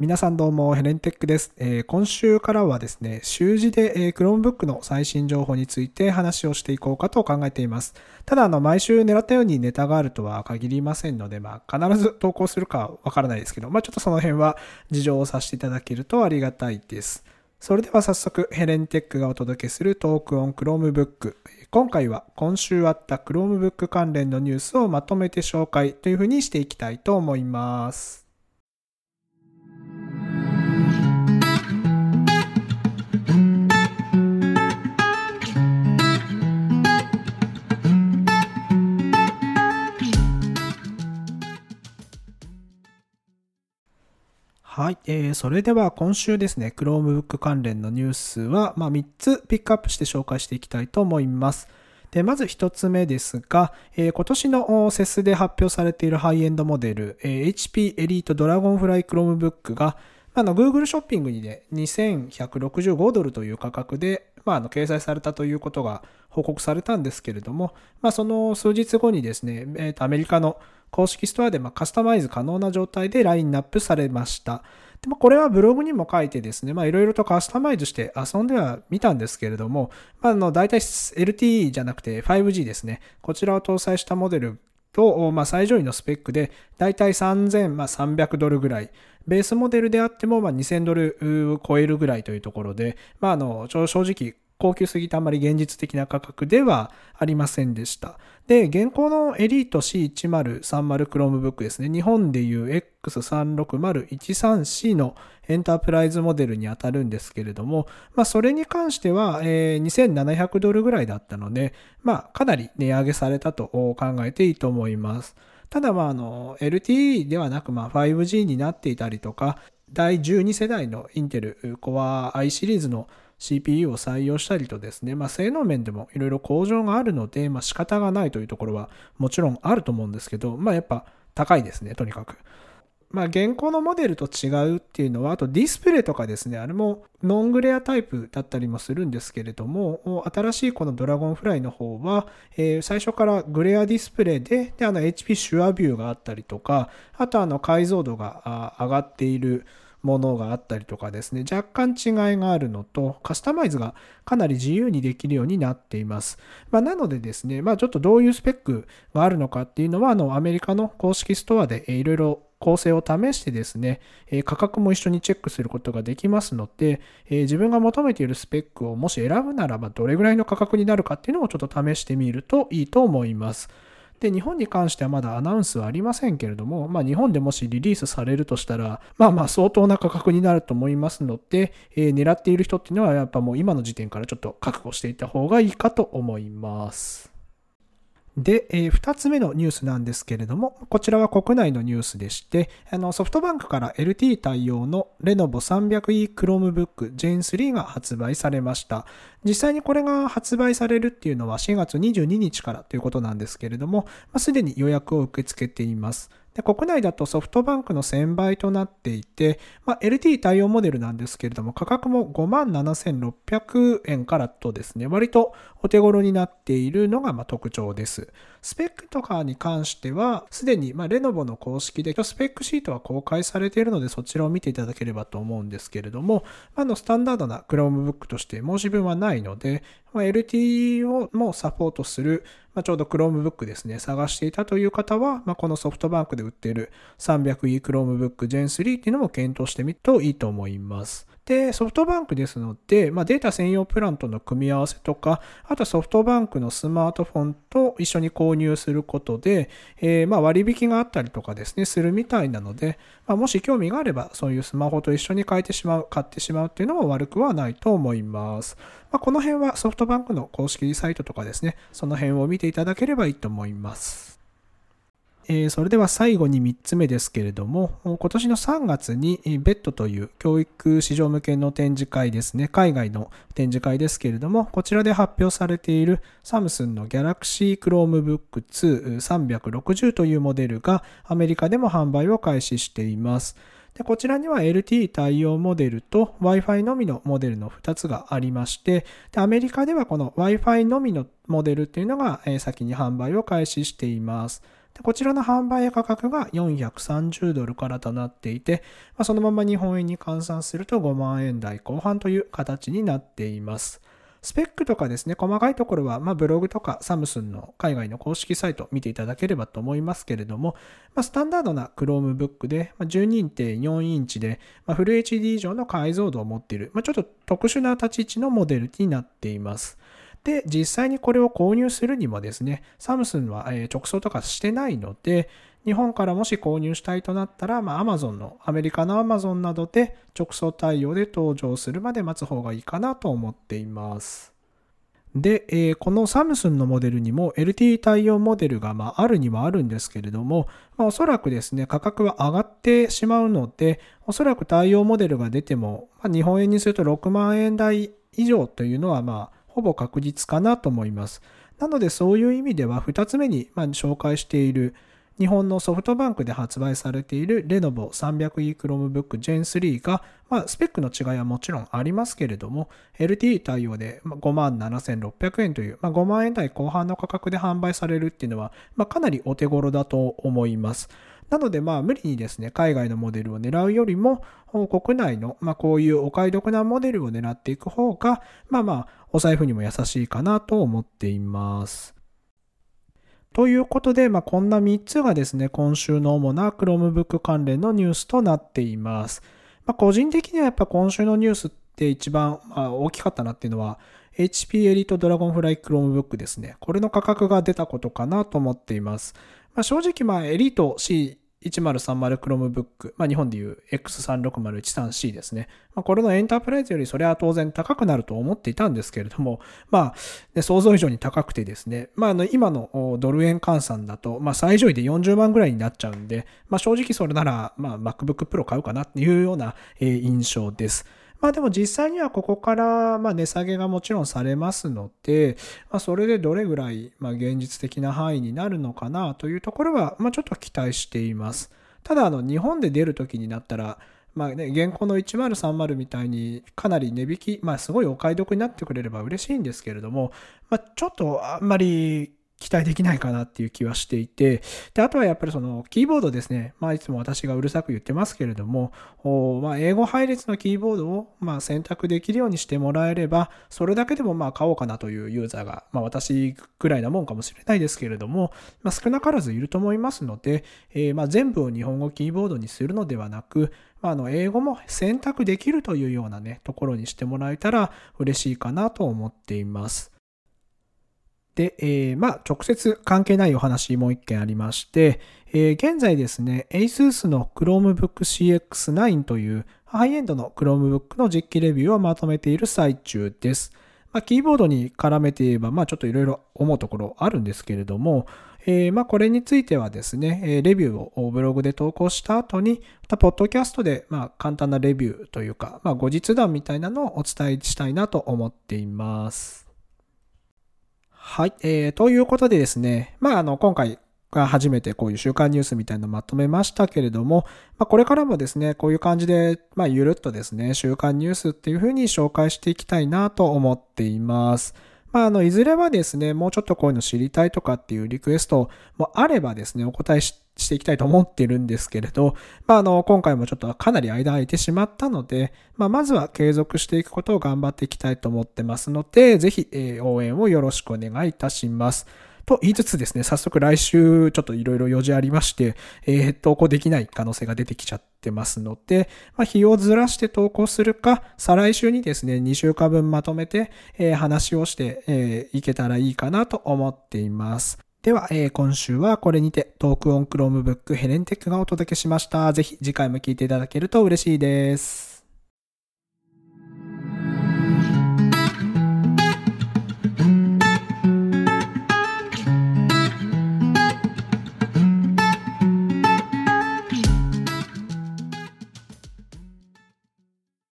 皆さんどうも、ヘレンテックです。えー、今週からはですね、習字で、えー、Chromebook の最新情報について話をしていこうかと考えています。ただ、あの、毎週狙ったようにネタがあるとは限りませんので、まあ、必ず投稿するかわからないですけど、まあ、ちょっとその辺は事情をさせていただけるとありがたいです。それでは早速、ヘレンテックがお届けするトークオン Chromebook。今回は今週あった Chromebook 関連のニュースをまとめて紹介というふうにしていきたいと思います。はい、えー、それでは今週ですね、Chromebook 関連のニュースは、まあ、3つピックアップして紹介していきたいと思います。でまず1つ目ですが、えー、今年の CES で発表されているハイエンドモデル、えー、HP Elite Dragonfly Chromebook が、あの Google ショッピングにね、2165ドルという価格で、まあ、の掲載されたということが報告されたんですけれども、まあ、その数日後にですね、えー、アメリカの公式ストアでカスタマイズ可能な状態でラインナップされました。でもこれはブログにも書いてですね、いろいろとカスタマイズして遊んではみたんですけれども、まあ、の大体 LTE じゃなくて 5G ですね、こちらを搭載したモデルと、まあ、最上位のスペックで、だいたい3300ドルぐらい、ベースモデルであっても、ま、2000ドルを超えるぐらいというところで、まあ、あの、正直、高級すぎてあんまり現実的な価格ではありませんでした。で、現行のエリート C1030 Chromebook ですね。日本でいう X36013C のエンタープライズモデルに当たるんですけれども、まあ、それに関しては、えー、2700ドルぐらいだったので、まあ、かなり値上げされたと考えていいと思います。ただ、まあ、あの、LTE ではなく、まあ、5G になっていたりとか、第12世代のインテル Core i シリーズの CPU を採用したりとですね、まあ、性能面でもいろいろ向上があるので、まあ、仕方がないというところはもちろんあると思うんですけど、まあ、やっぱ高いですね、とにかく。まあ、現行のモデルと違うっていうのは、あとディスプレイとかですね、あれもノングレアタイプだったりもするんですけれども、新しいこのドラゴンフライの方は、えー、最初からグレアディスプレイで、で、あの HP シュアビューがあったりとか、あとあの解像度が上がっている、ものがあったりとかですね、若干違いがあるのと、カスタマイズがかなり自由にできるようになっています。まあ、なのでですね、まあ、ちょっとどういうスペックがあるのかっていうのは、あの、アメリカの公式ストアでいろいろ構成を試してですね、価格も一緒にチェックすることができますので、自分が求めているスペックをもし選ぶならばどれぐらいの価格になるかっていうのをちょっと試してみるといいと思います。で、日本に関してはまだアナウンスはありませんけれども、まあ日本でもしリリースされるとしたら、まあまあ相当な価格になると思いますので、えー、狙っている人っていうのはやっぱもう今の時点からちょっと覚悟していた方がいいかと思います。で、えー、2つ目のニュースなんですけれども、こちらは国内のニュースでして、あのソフトバンクから LT 対応の Lenovo300E Chromebook Gen 3が発売されました。実際にこれが発売されるっていうのは4月22日からということなんですけれども、す、まあ、に予約を受け付けています。で国内だとソフトバンクの1000倍となっていて、まあ、LT 対応モデルなんですけれども、価格も57,600円からとですね、割とお手頃になっているのがま特徴です。スペックとかに関しては、すでにまレノボの公式でスペックシートは公開されているので、そちらを見ていただければと思うんですけれども、あのスタンダードな Chromebook として申し分はないので、ま LTE をもサポートする、まちょうど Chromebook ですね、探していたという方は、まこのソフトバンクで売っている 300E Chromebook Gen 3っていうのも検討してみるといいと思います。で、ソフトバンクですので、まあ、データ専用プランとの組み合わせとか、あとソフトバンクのスマートフォンと一緒に購入することで、えー、まあ割引があったりとかですね、するみたいなので、まあ、もし興味があれば、そういうスマホと一緒に変えてしまう、買ってしまうっていうのも悪くはないと思います。まあ、この辺はソフトバンクの公式サイトとかですね、その辺を見ていただければいいと思います。えそれでは最後に3つ目ですけれども、今年の3月に BET という教育市場向けの展示会ですね、海外の展示会ですけれども、こちらで発表されているサムスンの Galaxy Chromebook 2 360というモデルがアメリカでも販売を開始しています。でこちらには LTE 対応モデルと Wi-Fi のみのモデルの2つがありましてで、アメリカではこの Wi-Fi のみのモデルっていうのが先に販売を開始しています。こちらの販売価格が430ドルからとなっていて、まあ、そのまま日本円に換算すると5万円台後半という形になっています。スペックとかですね、細かいところは、まあ、ブログとかサムスンの海外の公式サイト見ていただければと思いますけれども、まあ、スタンダードな Chromebook で、まあ、12.4インチで、まあ、フル HD 以上の解像度を持っている、まあ、ちょっと特殊な立ち位置のモデルになっています。で、実際にこれを購入するにもですね、サムスンは直送とかしてないので、日本からもし購入したいとなったら、まあ、Amazon の、アメリカの Amazon などで直送対応で登場するまで待つ方がいいかなと思っています。で、えー、このサムスンのモデルにも LTE 対応モデルが、まあ、あるにはあるんですけれども、まあ、おそらくですね、価格は上がってしまうので、おそらく対応モデルが出ても、まあ、日本円にすると6万円台以上というのは、まあ、ほぼ確実かなと思います。なのでそういう意味では2つ目にま紹介している日本のソフトバンクで発売されているレノボ 300E Chromebook Gen 3が、まあ、スペックの違いはもちろんありますけれども、LTE 対応で57,600円という、まあ、5万円台後半の価格で販売されるっていうのは、まあ、かなりお手頃だと思います。なので、まあ、無理にですね、海外のモデルを狙うよりも、国内の、まあ、こういうお買い得なモデルを狙っていく方が、まあまあ、お財布にも優しいかなと思っています。ということで、まあ、こんな3つがですね、今週の主な Chromebook 関連のニュースとなっています。まあ、個人的にはやっぱ今週のニュースって一番、まあ、大きかったなっていうのは、HP Elite Dragonfly Chromebook ですね。これの価格が出たことかなと思っています。まあ、正直、まあ、エリート C 1030 Chromebook、まあ、日本でいう X36013C ですね。まあ、これのエンタープライズよりそれは当然高くなると思っていたんですけれども、まあ、想像以上に高くてですね、まあ、あの今のドル円換算だと、まあ、最上位で40万ぐらいになっちゃうんで、まあ、正直それなら、まあ、MacBook Pro 買うかなっていうような印象です。まあでも実際にはここからまあ値下げがもちろんされますので、まあ、それでどれぐらいまあ現実的な範囲になるのかなというところはまあちょっと期待しています。ただあの日本で出る時になったら、まあね、現行の1030みたいにかなり値引き、まあすごいお買い得になってくれれば嬉しいんですけれども、まあ、ちょっとあんまり期待できないかなっていう気はしていて、で、あとはやっぱりそのキーボードですね。まあいつも私がうるさく言ってますけれども、まあ英語配列のキーボードをまあ選択できるようにしてもらえれば、それだけでもまあ買おうかなというユーザーが、まあ私くらいなもんかもしれないですけれども、まあ少なからずいると思いますので、えー、まあ全部を日本語キーボードにするのではなく、まあ、あの英語も選択できるというようなね、ところにしてもらえたら嬉しいかなと思っています。で、えー、まあ、直接関係ないお話もう一件ありまして、えー、現在ですね、ASUS の Chromebook CX9 というハイエンドの Chromebook の実機レビューをまとめている最中です。まあ、キーボードに絡めて言えば、まあ、ちょっといろいろ思うところあるんですけれども、えー、まあ、これについてはですね、レビューをブログで投稿した後に、また、ポッドキャストで、ま、簡単なレビューというか、ま、後日談みたいなのをお伝えしたいなと思っています。はい。えー、ということでですね、まあ、あの、今回が初めてこういう週刊ニュースみたいなのをまとめましたけれども、まあ、これからもですね、こういう感じで、まあ、ゆるっとですね、週刊ニュースっていうふうに紹介していきたいなと思っています。まあ、あの、いずれはですね、もうちょっとこういうの知りたいとかっていうリクエストもあればですね、お答えしてしていきたいと思ってるんですけれど、まあ、あの、今回もちょっとかなり間空いてしまったので、まあ、まずは継続していくことを頑張っていきたいと思ってますので、ぜひ、えー、応援をよろしくお願いいたします。と言いつつですね、早速来週ちょっといろいろ用事ありまして、えー、投稿できない可能性が出てきちゃってますので、まあ、日をずらして投稿するか、再来週にですね、2週間分まとめて、えー、話をして、えー、いけたらいいかなと思っています。では、えー、今週はこれにて Talk on Chromebook ヘレンテックがお届けしました。ぜひ次回も聞いていただけると嬉しいです。